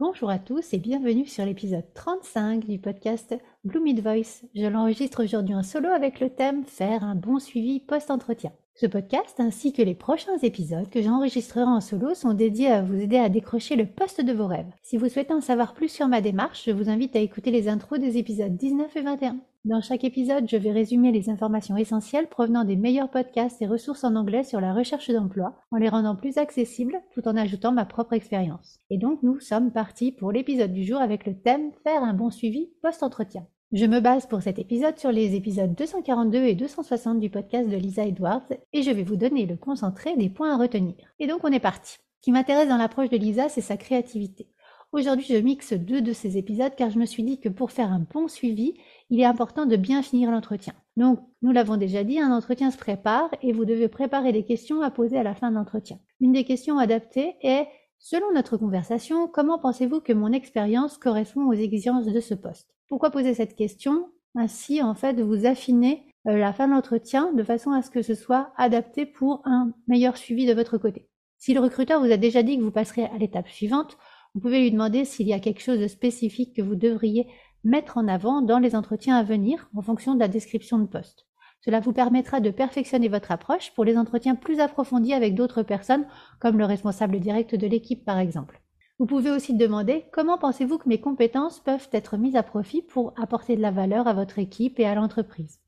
Bonjour à tous et bienvenue sur l'épisode 35 du podcast Blue Mid Voice. Je l'enregistre aujourd'hui en solo avec le thème Faire un bon suivi post-entretien. Ce podcast ainsi que les prochains épisodes que j'enregistrerai en solo sont dédiés à vous aider à décrocher le poste de vos rêves. Si vous souhaitez en savoir plus sur ma démarche, je vous invite à écouter les intros des épisodes 19 et 21. Dans chaque épisode, je vais résumer les informations essentielles provenant des meilleurs podcasts et ressources en anglais sur la recherche d'emploi, en les rendant plus accessibles tout en ajoutant ma propre expérience. Et donc nous sommes partis pour l'épisode du jour avec le thème Faire un bon suivi post-entretien. Je me base pour cet épisode sur les épisodes 242 et 260 du podcast de Lisa Edwards et je vais vous donner le concentré des points à retenir. Et donc on est parti. Ce qui m'intéresse dans l'approche de Lisa, c'est sa créativité. Aujourd'hui, je mixe deux de ces épisodes car je me suis dit que pour faire un bon suivi, il est important de bien finir l'entretien. Donc, nous l'avons déjà dit, un entretien se prépare et vous devez préparer des questions à poser à la fin de l'entretien. Une des questions adaptées est Selon notre conversation, comment pensez-vous que mon expérience correspond aux exigences de ce poste? Pourquoi poser cette question Ainsi, en fait, vous affinez euh, la fin de l'entretien de façon à ce que ce soit adapté pour un meilleur suivi de votre côté? Si le recruteur vous a déjà dit que vous passerez à l'étape suivante, vous pouvez lui demander s'il y a quelque chose de spécifique que vous devriez mettre en avant dans les entretiens à venir en fonction de la description de poste. Cela vous permettra de perfectionner votre approche pour les entretiens plus approfondis avec d'autres personnes, comme le responsable direct de l'équipe par exemple. Vous pouvez aussi demander comment pensez-vous que mes compétences peuvent être mises à profit pour apporter de la valeur à votre équipe et à l'entreprise?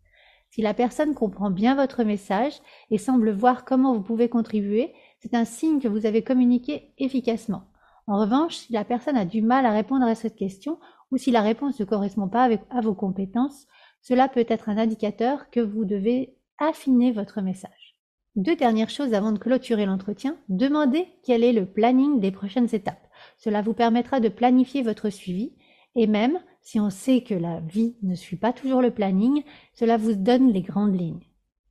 Si la personne comprend bien votre message et semble voir comment vous pouvez contribuer, c'est un signe que vous avez communiqué efficacement. En revanche, si la personne a du mal à répondre à cette question ou si la réponse ne correspond pas à vos compétences, cela peut être un indicateur que vous devez affiner votre message. Deux dernières choses avant de clôturer l'entretien, demandez quel est le planning des prochaines étapes. Cela vous permettra de planifier votre suivi et même si on sait que la vie ne suit pas toujours le planning, cela vous donne les grandes lignes.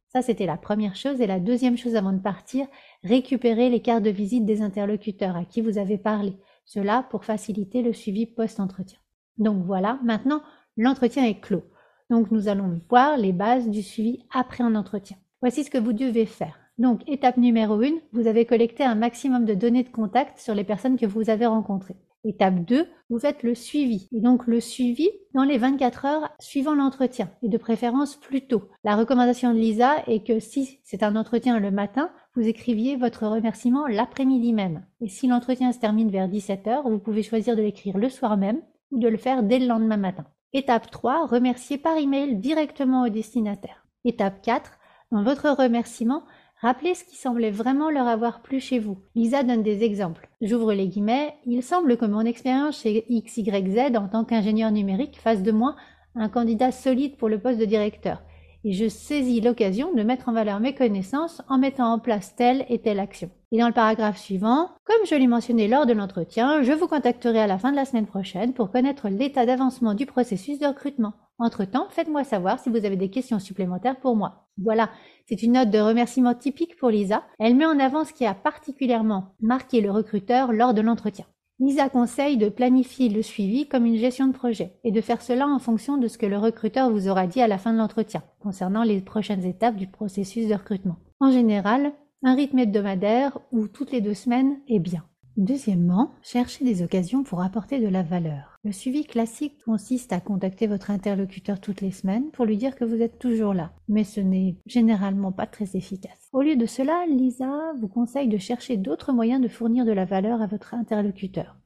Ça, c'était la première chose. Et la deuxième chose avant de partir, récupérer les cartes de visite des interlocuteurs à qui vous avez parlé. Cela pour faciliter le suivi post-entretien. Donc voilà, maintenant, l'entretien est clos. Donc nous allons voir les bases du suivi après un entretien. Voici ce que vous devez faire. Donc étape numéro 1, vous avez collecté un maximum de données de contact sur les personnes que vous avez rencontrées. Étape 2, vous faites le suivi. Et donc le suivi dans les 24 heures suivant l'entretien, et de préférence plus tôt. La recommandation de Lisa est que si c'est un entretien le matin, vous écriviez votre remerciement l'après-midi même. Et si l'entretien se termine vers 17 heures, vous pouvez choisir de l'écrire le soir même ou de le faire dès le lendemain matin. Étape 3, remercier par email directement au destinataire. Étape 4, dans votre remerciement, rappelez ce qui semblait vraiment leur avoir plu chez vous. Lisa donne des exemples. J'ouvre les guillemets. Il semble que mon expérience chez XYZ en tant qu'ingénieur numérique fasse de moi un candidat solide pour le poste de directeur. Et je saisis l'occasion de mettre en valeur mes connaissances en mettant en place telle et telle action. Et dans le paragraphe suivant, comme je l'ai mentionné lors de l'entretien, je vous contacterai à la fin de la semaine prochaine pour connaître l'état d'avancement du processus de recrutement. Entre-temps, faites-moi savoir si vous avez des questions supplémentaires pour moi. Voilà, c'est une note de remerciement typique pour Lisa. Elle met en avant ce qui a particulièrement marqué le recruteur lors de l'entretien. Lisa conseille de planifier le suivi comme une gestion de projet et de faire cela en fonction de ce que le recruteur vous aura dit à la fin de l'entretien concernant les prochaines étapes du processus de recrutement. En général, un rythme hebdomadaire ou toutes les deux semaines est bien. Deuxièmement, cherchez des occasions pour apporter de la valeur. Le suivi classique consiste à contacter votre interlocuteur toutes les semaines pour lui dire que vous êtes toujours là, mais ce n'est généralement pas très efficace. Au lieu de cela, Lisa vous conseille de chercher d'autres moyens de fournir de la valeur à votre interlocuteur.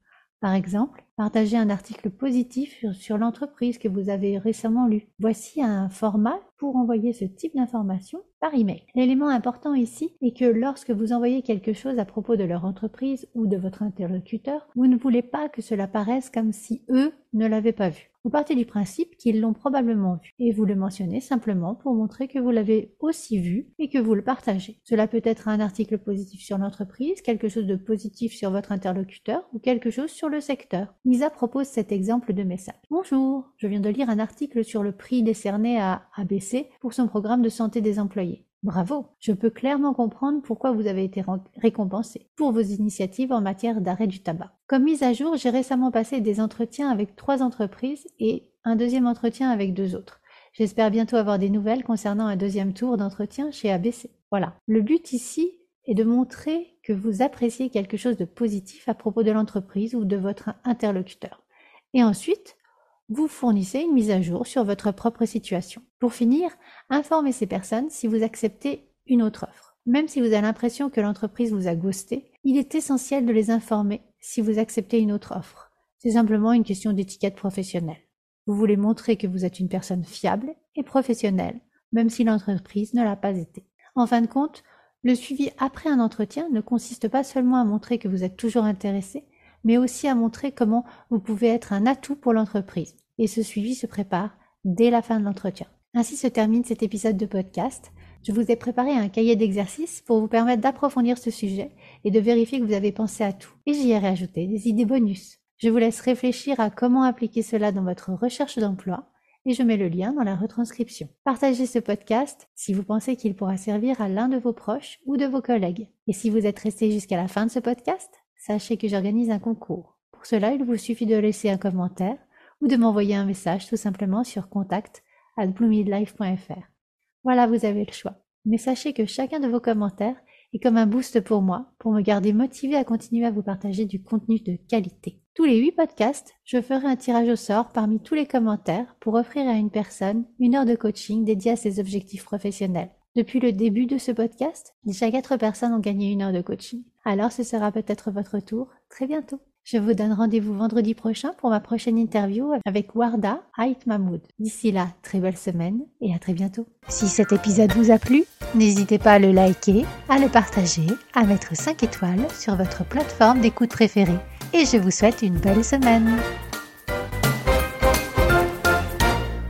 Par exemple, partagez un article positif sur, l'entreprise que vous avez récemment lu. Voici un format pour envoyer ce type d'information par email. L'élément important ici est que lorsque vous envoyez quelque chose à propos de leur entreprise ou de votre interlocuteur, vous ne voulez pas que cela paraisse comme si eux ne l'avaient pas vu. Vous partez du principe qu'ils l'ont probablement vu et vous le mentionnez simplement pour montrer que vous l'avez aussi vu et que vous le partagez. Cela peut être un article positif sur l'entreprise, quelque chose de positif sur votre interlocuteur ou quelque chose sur le secteur. Lisa propose cet exemple de message. Bonjour, je viens de lire un article sur le prix décerné à ABC pour son programme de santé des employés. Bravo, je peux clairement comprendre pourquoi vous avez été récompensé pour vos initiatives en matière d'arrêt du tabac. Comme mise à jour, j'ai récemment passé des entretiens avec trois entreprises et un deuxième entretien avec deux autres. J'espère bientôt avoir des nouvelles concernant un deuxième tour d'entretien chez ABC. Voilà. Le but ici est de montrer que vous appréciez quelque chose de positif à propos de l'entreprise ou de votre interlocuteur. Et ensuite, vous fournissez une mise à jour sur votre propre situation. Pour finir, informez ces personnes si vous acceptez une autre offre. Même si vous avez l'impression que l'entreprise vous a ghosté, il est essentiel de les informer si vous acceptez une autre offre. C'est simplement une question d'étiquette professionnelle. Vous voulez montrer que vous êtes une personne fiable et professionnelle, même si l'entreprise ne l'a pas été. En fin de compte, le suivi après un entretien ne consiste pas seulement à montrer que vous êtes toujours intéressé, mais aussi à montrer comment vous pouvez être un atout pour l'entreprise. Et ce suivi se prépare dès la fin de l'entretien. Ainsi se termine cet épisode de podcast. Je vous ai préparé un cahier d'exercices pour vous permettre d'approfondir ce sujet et de vérifier que vous avez pensé à tout. Et j'y ai rajouté des idées bonus. Je vous laisse réfléchir à comment appliquer cela dans votre recherche d'emploi et je mets le lien dans la retranscription. Partagez ce podcast si vous pensez qu'il pourra servir à l'un de vos proches ou de vos collègues. Et si vous êtes resté jusqu'à la fin de ce podcast, sachez que j'organise un concours. Pour cela, il vous suffit de laisser un commentaire ou de m'envoyer un message tout simplement sur contact at Voilà, vous avez le choix. Mais sachez que chacun de vos commentaires est comme un boost pour moi, pour me garder motivé à continuer à vous partager du contenu de qualité. Tous les huit podcasts, je ferai un tirage au sort parmi tous les commentaires pour offrir à une personne une heure de coaching dédiée à ses objectifs professionnels. Depuis le début de ce podcast, déjà quatre personnes ont gagné une heure de coaching. Alors ce sera peut-être votre tour très bientôt. Je vous donne rendez-vous vendredi prochain pour ma prochaine interview avec Warda Ait Mahmoud. D'ici là, très belle semaine et à très bientôt. Si cet épisode vous a plu, n'hésitez pas à le liker, à le partager, à mettre 5 étoiles sur votre plateforme d'écoute préférée. Et je vous souhaite une belle semaine.